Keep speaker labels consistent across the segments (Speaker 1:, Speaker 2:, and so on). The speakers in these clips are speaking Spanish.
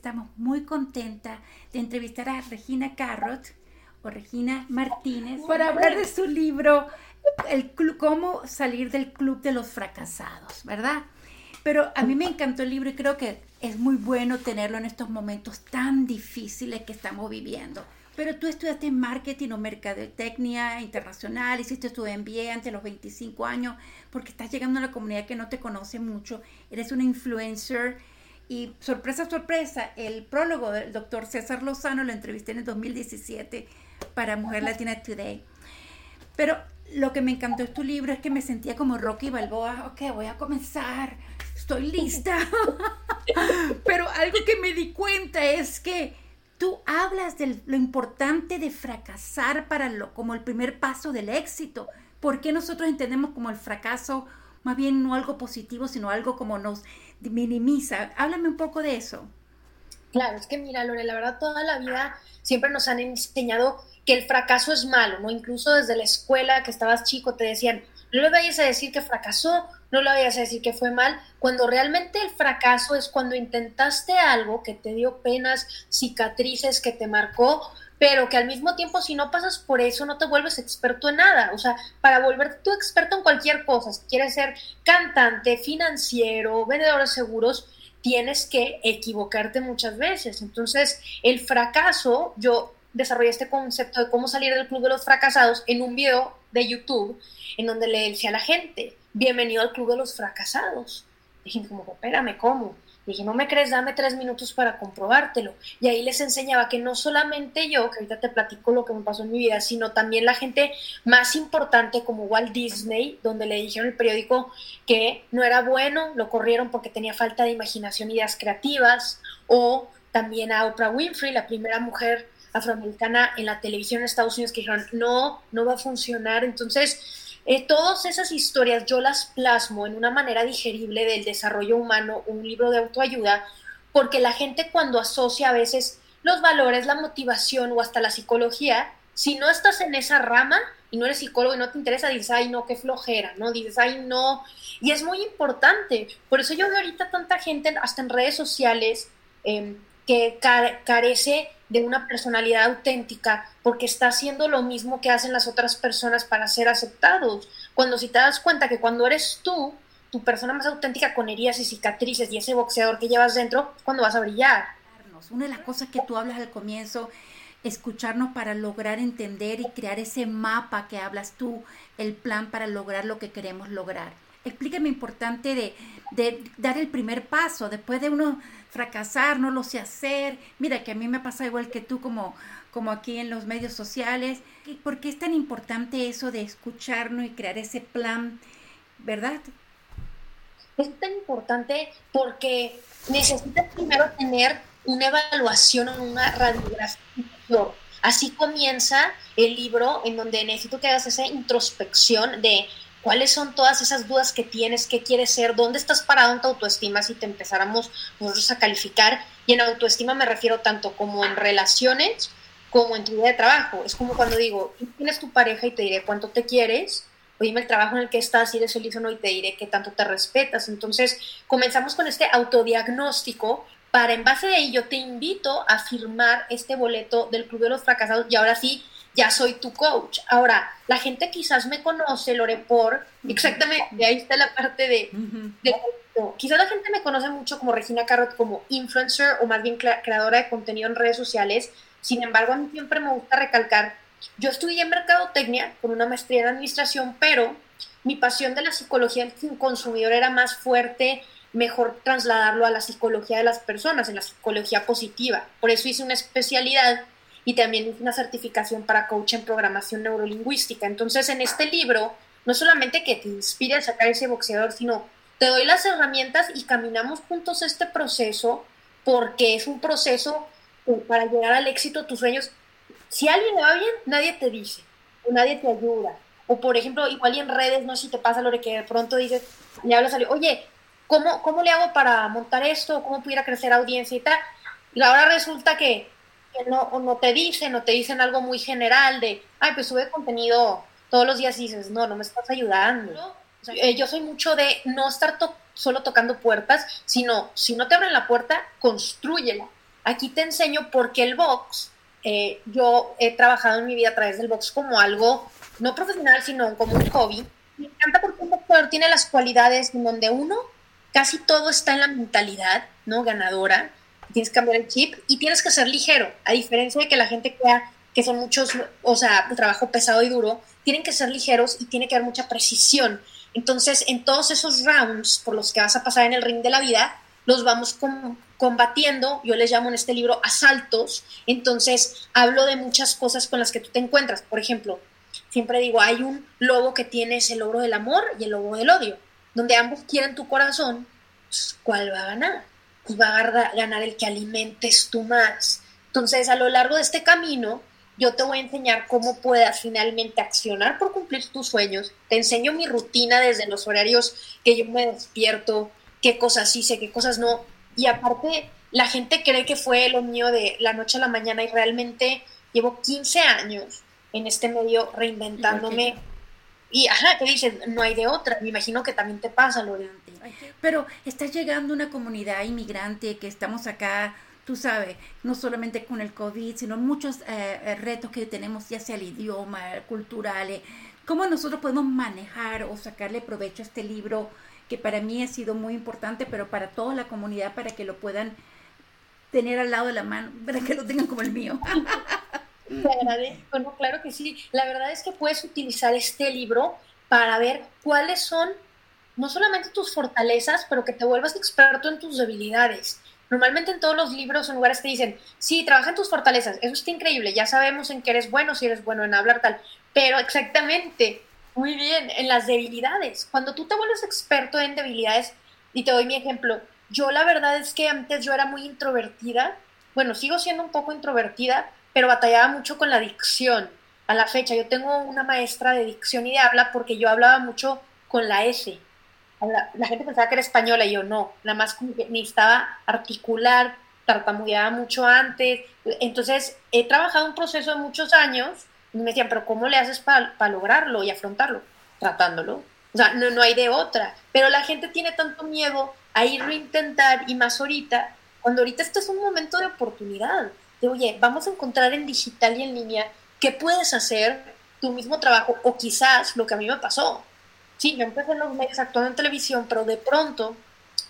Speaker 1: Estamos muy contentas de entrevistar a Regina Carrot o Regina Martínez para hablar de su libro el Cómo salir del club de los fracasados, ¿verdad? Pero a mí me encantó el libro y creo que es muy bueno tenerlo en estos momentos tan difíciles que estamos viviendo. Pero tú estudiaste marketing o mercadotecnia internacional, hiciste tu MBA antes de los 25 años, porque estás llegando a una comunidad que no te conoce mucho, eres una influencer y sorpresa, sorpresa, el prólogo del doctor César Lozano lo entrevisté en el 2017 para Mujer Latina Today. Pero lo que me encantó de tu libro es que me sentía como Rocky Balboa. Ok, voy a comenzar. Estoy lista. Pero algo que me di cuenta es que tú hablas de lo importante de fracasar para lo, como el primer paso del éxito. ¿Por qué nosotros entendemos como el fracaso más bien no algo positivo, sino algo como nos minimiza. Háblame un poco de eso.
Speaker 2: Claro, es que mira, Lore, la verdad toda la vida siempre nos han enseñado que el fracaso es malo, ¿no? Incluso desde la escuela que estabas chico te decían, no le vayas a decir que fracasó, no le vayas a decir que fue mal, cuando realmente el fracaso es cuando intentaste algo que te dio penas, cicatrices, que te marcó, pero que al mismo tiempo si no pasas por eso no te vuelves experto en nada. O sea, para volverte tú experto en cualquier cosa, si quieres ser cantante, financiero, vendedor de seguros, tienes que equivocarte muchas veces. Entonces, el fracaso, yo desarrollé este concepto de cómo salir del club de los fracasados en un video de YouTube en donde le decía a la gente, bienvenido al club de los fracasados. Dije, como, espérame, ¿cómo? Dije, no me crees, dame tres minutos para comprobártelo. Y ahí les enseñaba que no solamente yo, que ahorita te platico lo que me pasó en mi vida, sino también la gente más importante como Walt Disney, donde le dijeron el periódico que no era bueno, lo corrieron porque tenía falta de imaginación y ideas creativas, o también a Oprah Winfrey, la primera mujer afroamericana en la televisión en Estados Unidos, que dijeron, no, no va a funcionar. Entonces, eh, todas esas historias yo las plasmo en una manera digerible del desarrollo humano, un libro de autoayuda, porque la gente cuando asocia a veces los valores, la motivación o hasta la psicología, si no estás en esa rama y no eres psicólogo y no te interesa, dices, ay, no, qué flojera, ¿no? Dices, ay, no. Y es muy importante. Por eso yo veo ahorita tanta gente, hasta en redes sociales, em, que carece de una personalidad auténtica porque está haciendo lo mismo que hacen las otras personas para ser aceptados. Cuando si te das cuenta que cuando eres tú, tu persona más auténtica con heridas y cicatrices y ese boxeador que llevas dentro, cuando vas a brillar.
Speaker 1: Una de las cosas que tú hablas al comienzo, escucharnos para lograr entender y crear ese mapa que hablas tú, el plan para lograr lo que queremos lograr. Explícame importante de, de dar el primer paso, después de uno fracasar, no lo sé hacer. Mira que a mí me pasa igual que tú como, como aquí en los medios sociales. ¿Por qué es tan importante eso de escucharnos y crear ese plan, verdad?
Speaker 2: Es tan importante porque necesitas primero tener una evaluación o una radiografía. Así comienza el libro en donde necesito que hagas esa introspección de cuáles son todas esas dudas que tienes, qué quieres ser, dónde estás parado en tu autoestima si te empezáramos nosotros a calificar. Y en autoestima me refiero tanto como en relaciones como en tu vida de trabajo. Es como cuando digo, tienes tu pareja y te diré cuánto te quieres, o dime el trabajo en el que estás, si eres feliz o no, y te diré qué tanto te respetas. Entonces, comenzamos con este autodiagnóstico para en base de yo te invito a firmar este boleto del Club de los Fracasados y ahora sí ya soy tu coach. Ahora, la gente quizás me conoce, Lore, por, exactamente, ahí está la parte de, quizás la gente me conoce mucho como Regina Carrot, como influencer o más bien creadora de contenido en redes sociales. Sin embargo, a mí siempre me gusta recalcar, yo estudié en mercadotecnia con una maestría en administración, pero mi pasión de la psicología del consumidor era más fuerte, mejor trasladarlo a la psicología de las personas, en la psicología positiva. Por eso hice una especialidad y también una certificación para coach en programación neurolingüística. Entonces, en este libro, no solamente que te inspire a sacar ese boxeador, sino te doy las herramientas y caminamos juntos este proceso porque es un proceso para llegar al éxito de tus sueños. Si alguien le va bien, nadie te dice, o nadie te ayuda. O por ejemplo, igual y en redes, no sé si te pasa lo de que de pronto dices, le hablas a alguien, oye, ¿cómo, ¿cómo le hago para montar esto? ¿Cómo pudiera crecer audiencia y tal? Y ahora resulta que que no, no te dicen o te dicen algo muy general de, ay, pues sube contenido todos los días y dices, no, no me estás ayudando. Eh, yo soy mucho de no estar solo tocando puertas, sino si no te abren la puerta, construyela. aquí te enseño por qué el box, eh, yo he trabajado en mi vida a través del box como algo no profesional, sino como un hobby. Me encanta porque un boxeador tiene las cualidades en donde uno, casi todo está en la mentalidad, ¿no? Ganadora. Tienes que cambiar el chip y tienes que ser ligero, a diferencia de que la gente crea que son muchos, o sea, trabajo pesado y duro, tienen que ser ligeros y tiene que haber mucha precisión. Entonces, en todos esos rounds por los que vas a pasar en el ring de la vida, los vamos combatiendo, yo les llamo en este libro asaltos, entonces hablo de muchas cosas con las que tú te encuentras. Por ejemplo, siempre digo, hay un lobo que tiene ese lobo del amor y el lobo del odio, donde ambos quieren tu corazón, pues, ¿cuál va a ganar? Pues va a ganar el que alimentes tú más. Entonces, a lo largo de este camino, yo te voy a enseñar cómo puedas finalmente accionar por cumplir tus sueños. Te enseño mi rutina desde los horarios que yo me despierto, qué cosas hice, qué cosas no. Y aparte, la gente cree que fue lo mío de la noche a la mañana y realmente llevo 15 años en este medio reinventándome. Y, ajá, te dices, no hay de otra. Me imagino que también te pasa, Lorena.
Speaker 1: Pero está llegando una comunidad inmigrante que estamos acá tú sabes, no solamente con el COVID, sino muchos eh, eh, retos que tenemos, ya sea el idioma, culturales, cómo nosotros podemos manejar o sacarle provecho a este libro que para mí ha sido muy importante, pero para toda la comunidad, para que lo puedan tener al lado de la mano, para que lo tengan como el mío.
Speaker 2: Te agradezco, no, claro que sí. La verdad es que puedes utilizar este libro para ver cuáles son no solamente tus fortalezas, pero que te vuelvas experto en tus debilidades. Normalmente en todos los libros o lugares te dicen, sí, trabaja en tus fortalezas, eso está increíble, ya sabemos en qué eres bueno, si eres bueno en hablar tal, pero exactamente, muy bien, en las debilidades. Cuando tú te vuelves experto en debilidades, y te doy mi ejemplo, yo la verdad es que antes yo era muy introvertida, bueno, sigo siendo un poco introvertida, pero batallaba mucho con la dicción. A la fecha, yo tengo una maestra de dicción y de habla porque yo hablaba mucho con la S la, gente pensaba que era española y yo no, nada más necesitaba articular, tartamudeaba mucho antes. Entonces, he trabajado un proceso de muchos años y me decían, pero ¿cómo le haces para lograrlo y afrontarlo? Tratándolo. O sea, no, no hay de otra. Pero la gente tiene tanto miedo a irlo a intentar y más ahorita, cuando ahorita este es un momento de oportunidad. De, oye, vamos a encontrar en digital y en línea qué puedes hacer tu mismo trabajo o quizás lo que a mí me pasó sí, yo empecé en los medios actuando en televisión, pero de pronto,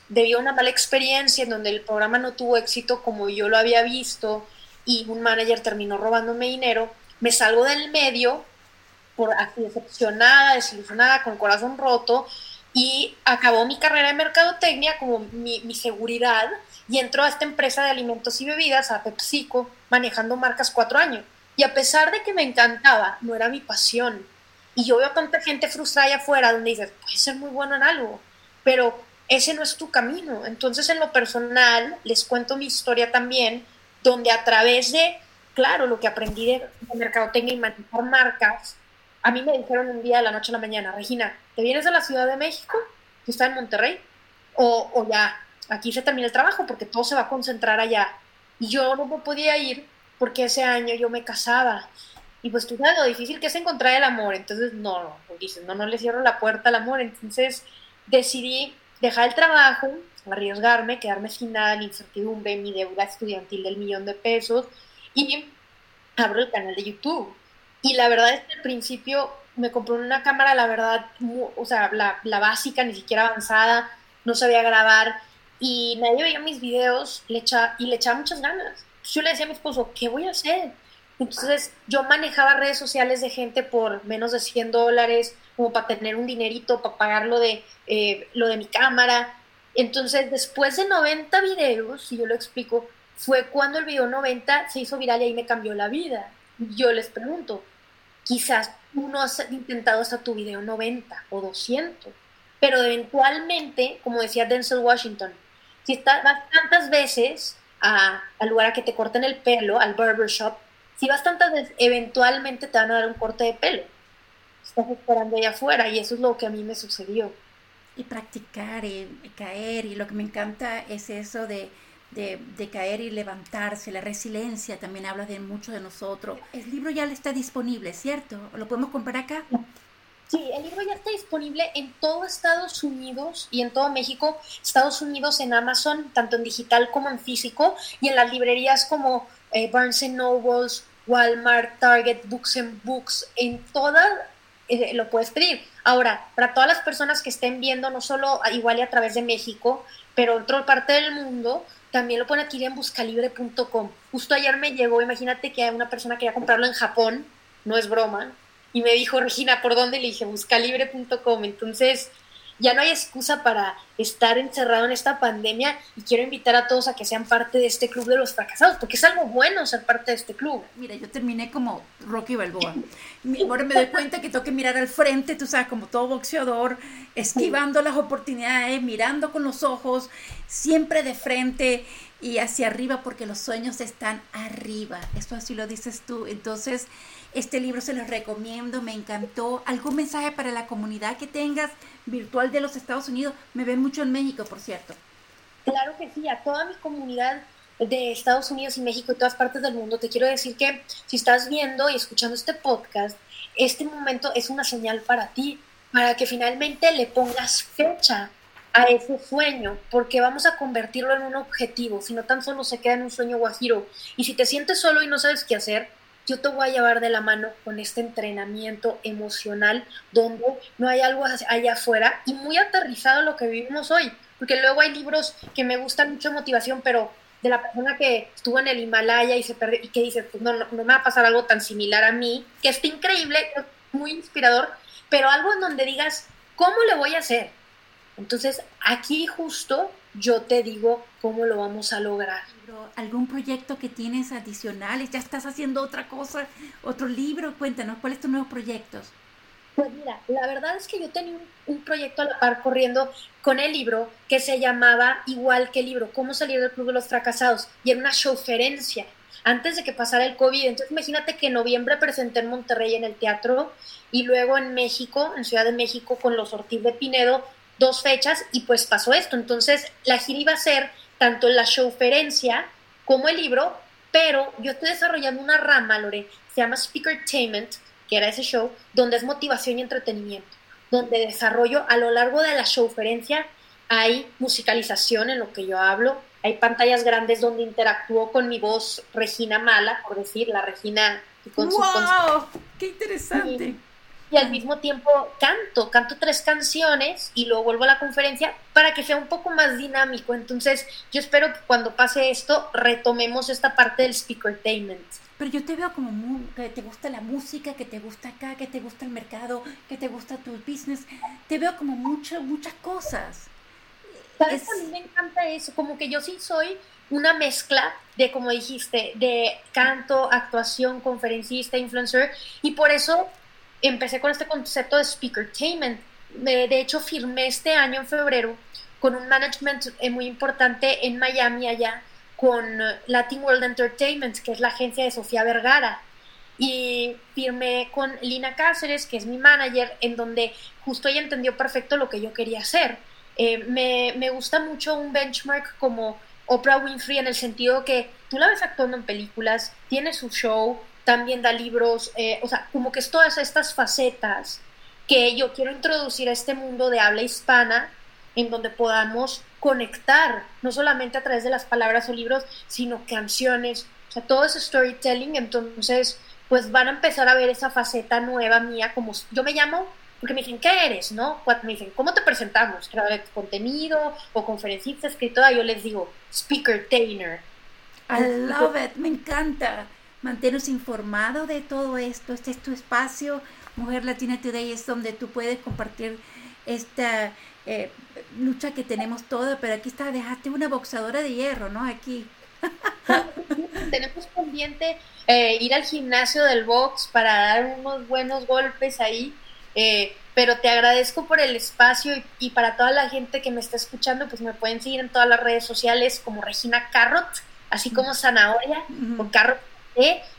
Speaker 2: debido a una mala experiencia en donde el programa no tuvo éxito como yo lo había visto y un manager terminó robándome dinero, me salgo del medio por decepcionada, desilusionada, con el corazón roto y acabó mi carrera de mercadotecnia como mi, mi seguridad y entró a esta empresa de alimentos y bebidas, a PepsiCo, manejando marcas cuatro años. Y a pesar de que me encantaba, no era mi pasión y yo veo tanta gente frustrada allá afuera donde dices, puedes ser muy bueno en algo, pero ese no es tu camino. Entonces, en lo personal, les cuento mi historia también, donde a través de, claro, lo que aprendí de, mercadotecnia y manejar marcas, a mí me dijeron un día de la noche a la mañana, Regina, ¿te vienes de la Ciudad de México? ¿Tú estás en Monterrey? O, ya, aquí se termina el trabajo porque todo se va a concentrar allá. Y yo no me podía ir porque ese año yo me casaba y pues tú sabes lo difícil que es encontrar el amor. Entonces, no, no, dices, no, no le cierro la puerta al amor. Entonces decidí dejar el trabajo, arriesgarme, quedarme sin nada, ni incertidumbre, mi deuda estudiantil del millón de pesos y abro el canal de YouTube. Y la verdad es que al principio me compré una cámara, la verdad, o sea, la, la, básica, ni siquiera avanzada, no sabía grabar y nadie veía mis videos le echa, y le echaba muchas ganas. Yo le decía a mi esposo, ¿qué voy a hacer? Entonces yo manejaba redes sociales de gente por menos de 100 dólares, como para tener un dinerito, para pagar lo de, eh, lo de mi cámara. Entonces después de 90 videos, si yo lo explico, fue cuando el video 90 se hizo viral y ahí me cambió la vida. Yo les pregunto, quizás uno has intentado hasta tu video 90 o 200, pero eventualmente, como decía Denzel Washington, si vas tantas veces a, al lugar a que te corten el pelo, al barbershop, si vas tantas veces, eventualmente te van a dar un corte de pelo. Estás esperando allá afuera y eso es lo que a mí me sucedió.
Speaker 1: Y practicar y, caer y lo que me encanta es eso de, de, caer y levantarse, la resiliencia también habla de mucho de nosotros. El libro ya está disponible, ¿cierto? ¿Lo podemos comprar acá?
Speaker 2: Sí, el libro ya está disponible en todo Estados Unidos y en todo México. Estados Unidos en Amazon, tanto en digital como en físico, y en las librerías como eh, Barnes Nobles, Walmart, Target, Books and Books, en todas eh, lo puedes pedir. Ahora, para todas las personas que estén viendo, no solo igual y a través de México, pero en otra parte del mundo, también lo pueden adquirir en buscalibre.com. Justo ayer me llegó, imagínate que una persona quería comprarlo en Japón, no es broma, y me dijo, Regina, ¿por dónde? Le dije, buscalibre.com. Entonces, ya no hay excusa para estar encerrado en esta pandemia y quiero invitar a todos a que sean parte de este club de los fracasados, porque es algo bueno ser parte de este club.
Speaker 1: Mira, yo terminé como Rocky Balboa. Ahora me doy cuenta que tengo que mirar al frente, tú sabes, como todo boxeador, esquivando las oportunidades, mirando con los ojos, siempre de frente y hacia arriba, porque los sueños están arriba. Eso así lo dices tú. Entonces, este libro se los recomiendo, me encantó. ¿Algún mensaje para la comunidad que tengas virtual de los Estados Unidos? Me ven mucho en México, por cierto.
Speaker 2: Claro que sí, a toda mi comunidad de Estados Unidos y México y todas partes del mundo, te quiero decir que si estás viendo y escuchando este podcast, este momento es una señal para ti, para que finalmente le pongas fecha a ese sueño, porque vamos a convertirlo en un objetivo, si no tan solo se queda en un sueño guajiro. Y si te sientes solo y no sabes qué hacer, yo te voy a llevar de la mano con este entrenamiento emocional donde no hay algo allá afuera y muy aterrizado lo que vivimos hoy, porque luego hay libros que me gustan mucho motivación, pero de la persona que estuvo en el Himalaya y se perdió y que dice, pues no, no, no me va a pasar algo tan similar a mí, que está increíble, muy inspirador, pero algo en donde digas, ¿cómo le voy a hacer? Entonces, aquí justo yo te digo cómo lo vamos a lograr.
Speaker 1: ¿Algún proyecto que tienes adicionales? ¿Ya estás haciendo otra cosa, otro libro? Cuéntanos, ¿cuáles son tus nuevos proyectos?
Speaker 2: Pues mira, la verdad es que yo tenía un, proyecto a la par corriendo con el libro que se llamaba igual que el libro, Cómo salir del Club de los Fracasados, y era una showferencia antes de que pasara el COVID. Entonces imagínate que en noviembre presenté en Monterrey en el teatro y luego en México, en Ciudad de México, con los Ortiz de Pinedo, dos fechas y pues pasó esto. Entonces la gira iba a ser tanto la showferencia como el libro, pero yo estoy desarrollando una rama, Lore, se llama Speakertainment, que era ese show, donde es motivación y entretenimiento, donde desarrollo a lo largo de la showferencia hay musicalización en lo que yo hablo, hay pantallas grandes donde interactúo con mi voz Regina Mala, por decir, la Regina
Speaker 1: con ¡Wow! ¡Qué interesante!
Speaker 2: y al mismo tiempo canto, canto tres canciones y luego vuelvo a la conferencia para que sea un poco más dinámico. Entonces, yo espero que cuando pase esto retomemos esta parte del speakertainment.
Speaker 1: Pero yo te veo como muy, que te gusta la música, que te gusta acá, que te gusta el mercado, que te gusta tu business. Te veo como muchas, muchas cosas.
Speaker 2: ¿Sabes? A mí me encanta eso, como que yo sí soy una mezcla de, como dijiste, de canto, actuación, conferencista, influencer, y por eso empecé con este concepto de speakertainment. De hecho, firmé este año en febrero con un management eh, muy importante en Miami allá, con eh, Latin World Entertainment, que es la agencia de Sofía Vergara. Y firmé con Lina Cáceres, que es mi manager, en donde justo ella entendió perfecto lo que yo quería hacer. Eh, me, me gusta mucho un benchmark como Oprah Winfrey en el sentido que tú la ves actuando en películas, tiene su show, también da libros, eh, o sea, como que es todas estas facetas que yo quiero introducir a este mundo de habla hispana en donde podamos conectar, no solamente a través de las palabras o libros, sino canciones, o sea, todo ese storytelling, entonces, pues van a empezar a ver esa faceta nueva mía, como yo me llamo, porque me dicen, ¿qué eres? ¿No? Me dicen, ¿cómo te presentamos? ¿Creador contenido o conferencista, escritora? Yo les digo, speaker tainer.
Speaker 1: I love it, me encanta. Mantenernos informados de todo esto. Este es tu espacio. Mujer Latina Today es donde tú puedes compartir esta eh, lucha que tenemos toda, pero aquí está, dejaste una boxadora de hierro, ¿no? Aquí.
Speaker 2: tenemos pendiente eh, ir al gimnasio del box para dar unos buenos golpes ahí, eh, pero te agradezco por el espacio y, para toda la gente que me está escuchando, pues me pueden seguir en todas las redes sociales como Regina Carrot, así como Zanahoria o Carrot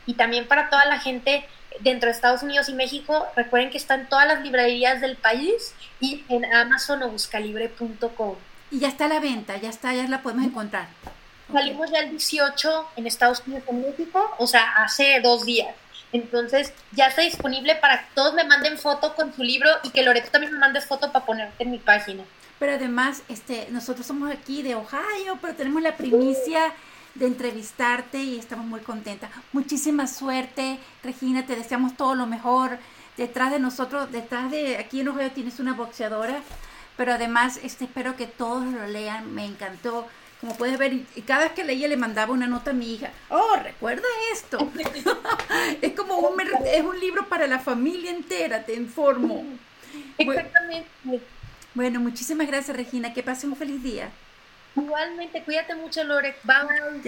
Speaker 2: y también para toda la gente dentro de Estados Unidos y México, recuerden que está en todas las librerías del país y en Amazon o buscalibre.com.
Speaker 1: Y ya está a la venta, ya está, ya la podemos encontrar.
Speaker 2: Salimos ya el 18 en Estados Unidos y México, o sea, hace dos días. Entonces ya está disponible para que todos me manden foto con su libro y que Loreto también me mandes foto para ponerte en mi página.
Speaker 1: Pero además, este, nosotros somos aquí de Ohio, pero tenemos la primicia de entrevistarte y estamos muy contentas. Muchísima suerte, Regina, te deseamos todo lo mejor. Detrás de nosotros, detrás de aquí en Ohio tienes una boxeadora, pero además este, espero que todos lo lean, me encantó. Como puedes ver, y cada vez que leía le mandaba una nota a mi hija. Oh, recuerda esto. es como un, es un libro para la familia entera, te informo.
Speaker 2: Exactamente.
Speaker 1: Bueno, muchísimas gracias Regina, que pase un feliz día.
Speaker 2: Igualmente, cuídate mucho Lore. Bye.